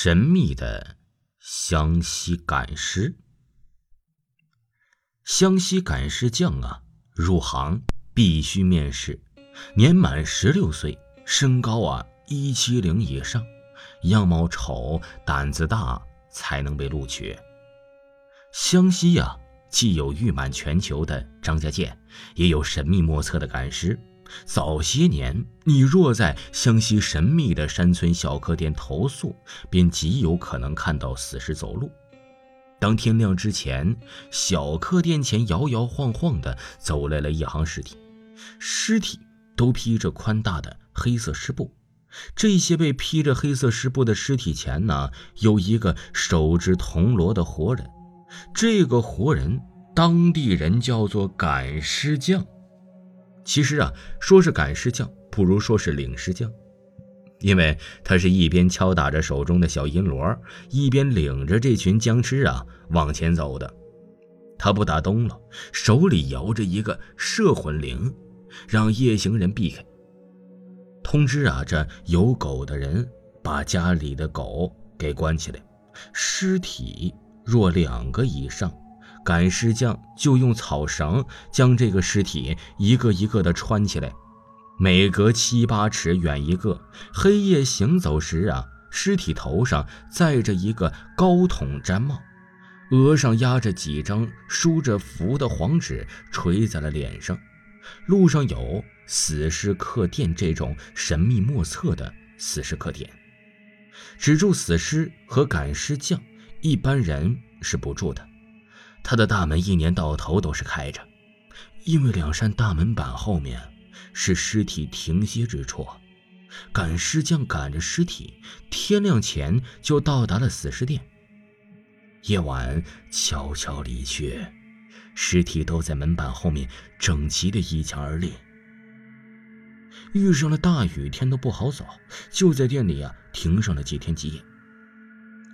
神秘的湘西赶尸。湘西赶尸匠啊，入行必须面试，年满十六岁，身高啊一七零以上，样貌丑，胆子大，才能被录取。湘西呀，既有誉满全球的张家界，也有神秘莫测的赶尸。早些年，你若在湘西神秘的山村小客店投宿，便极有可能看到死尸走路。当天亮之前，小客店前摇摇晃晃地走来了一行尸体，尸体都披着宽大的黑色湿布。这些被披着黑色湿布的尸体前呢，有一个手执铜锣的活人。这个活人，当地人叫做赶尸匠。其实啊，说是赶尸匠，不如说是领尸匠，因为他是一边敲打着手中的小银锣，一边领着这群僵尸啊往前走的。他不打灯笼，手里摇着一个摄魂铃，让夜行人避开。通知啊，这有狗的人把家里的狗给关起来。尸体若两个以上。赶尸匠就用草绳将这个尸体一个一个的穿起来，每隔七八尺远一个。黑夜行走时啊，尸体头上载着一个高筒毡帽，额上压着几张梳着符的黄纸，垂在了脸上。路上有死尸客店这种神秘莫测的死尸客店，只住死尸和赶尸匠，一般人是不住的。他的大门一年到头都是开着，因为两扇大门板后面是尸体停歇之处。赶尸匠赶着尸体，天亮前就到达了死尸店。夜晚悄悄离去，尸体都在门板后面整齐的一墙而立。遇上了大雨天都不好走，就在店里啊停上了几天几夜。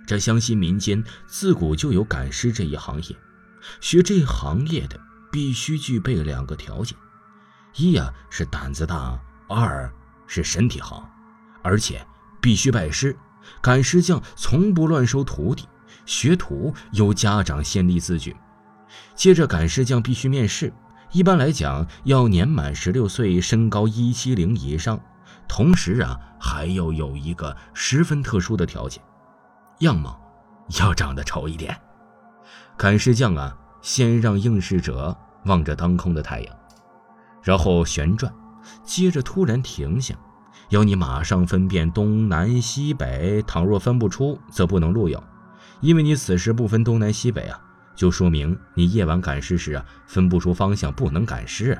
这湘西民间自古就有赶尸这一行业。学这行业的必须具备两个条件：一呀是胆子大，二是身体好，而且必须拜师。赶尸匠从不乱收徒弟，学徒由家长先立字据。接着，赶尸匠必须面试，一般来讲要年满十六岁，身高一七零以上，同时啊还要有一个十分特殊的条件，样貌要长得丑一点。赶尸匠啊，先让应试者望着当空的太阳，然后旋转，接着突然停下，要你马上分辨东南西北。倘若分不出，则不能录用，因为你此时不分东南西北啊，就说明你夜晚赶尸时啊分不出方向，不能赶尸。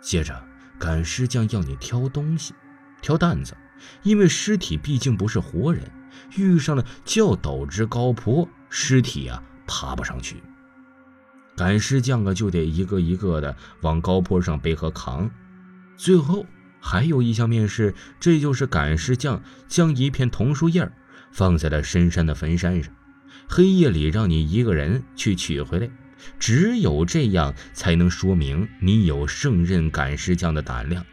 接着，赶尸匠要你挑东西，挑担子，因为尸体毕竟不是活人，遇上了较陡之高坡，尸体啊。爬不上去，赶尸匠啊就得一个一个的往高坡上背和扛。最后还有一项面试，这就是赶尸匠将一片桐树叶放在了深山的坟山上，黑夜里让你一个人去取回来。只有这样才能说明你有胜任赶尸匠的胆量，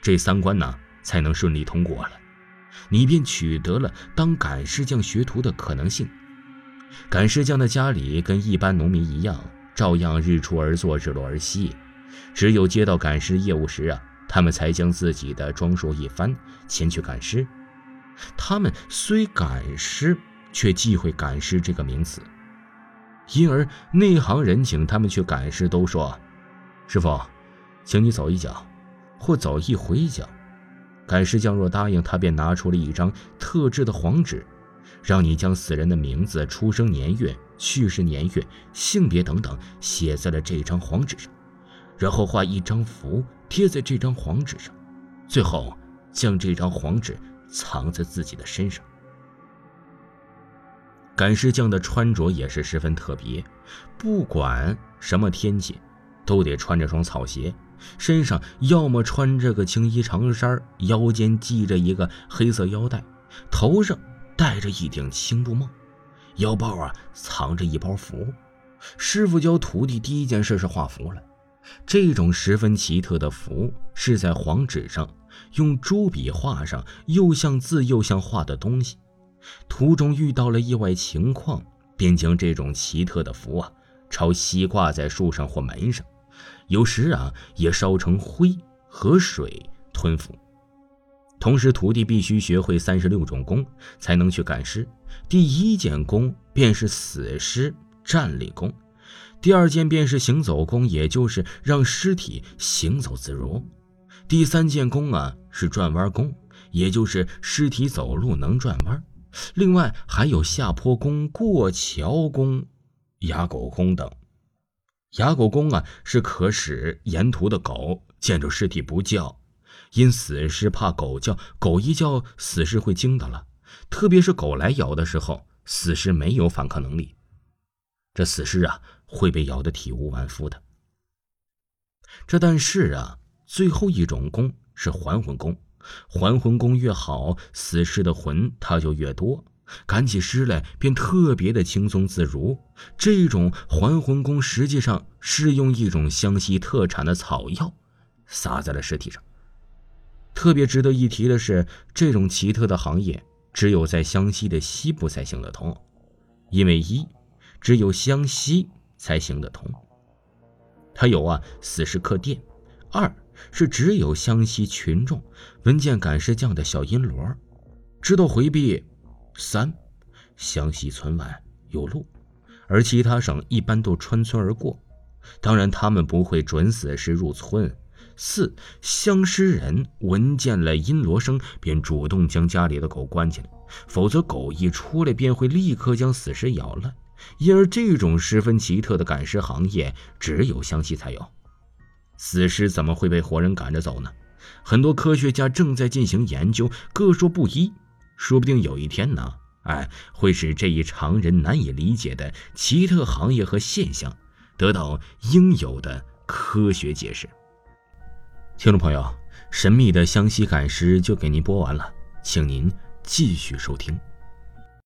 这三关呢才能顺利通过了，你便取得了当赶尸匠学徒的可能性。赶尸匠的家里跟一般农民一样，照样日出而作，日落而息。只有接到赶尸业务时啊，他们才将自己的装束一翻，前去赶尸。他们虽赶尸，却忌讳“赶尸”这个名词，因而内行人请他们去赶尸，都说：“师傅，请你走一脚，或走一回脚。”赶尸匠若答应，他便拿出了一张特制的黄纸。让你将死人的名字、出生年月、去世年月、性别等等写在了这张黄纸上，然后画一张符贴在这张黄纸上，最后将这张黄纸藏在自己的身上。赶尸匠的穿着也是十分特别，不管什么天气，都得穿着双草鞋，身上要么穿着个青衣长衫，腰间系着一个黑色腰带，头上。戴着一顶青布帽，腰包啊藏着一包符。师傅教徒弟第一件事是画符了。这种十分奇特的符是在黄纸上用朱笔画上又像字又像画的东西。途中遇到了意外情况，便将这种奇特的符啊，朝西挂在树上或门上，有时啊也烧成灰和水吞服。同时，徒弟必须学会三十六种功，才能去赶尸。第一件功便是死尸站立功，第二件便是行走功，也就是让尸体行走自如。第三件功啊是转弯功，也就是尸体走路能转弯。另外还有下坡功、过桥功、哑狗功等。哑狗功啊是可使沿途的狗见着尸体不叫。因死尸怕狗叫，狗一叫，死尸会惊到了。特别是狗来咬的时候，死尸没有反抗能力，这死尸啊会被咬得体无完肤的。这但是啊，最后一种功是还魂功，还魂功越好，死尸的魂它就越多，赶起尸来便特别的轻松自如。这种还魂功实际上是用一种湘西特产的草药撒在了尸体上。特别值得一提的是，这种奇特的行业只有在湘西的西部才行得通，因为一，只有湘西才行得通。它有啊死尸客店；二是只有湘西群众闻见赶尸匠的小阴锣，知道回避；三，湘西村外有路，而其他省一般都穿村而过，当然他们不会准死尸入村。四相尸人闻见了阴锣声，便主动将家里的狗关起来，否则狗一出来便会立刻将死尸咬了。因而，这种十分奇特的赶尸行业只有湘西才有。死尸怎么会被活人赶着走呢？很多科学家正在进行研究，各说不一。说不定有一天呢，哎，会使这一常人难以理解的奇特行业和现象得到应有的科学解释。听众朋友，神秘的湘西赶尸就给您播完了，请您继续收听。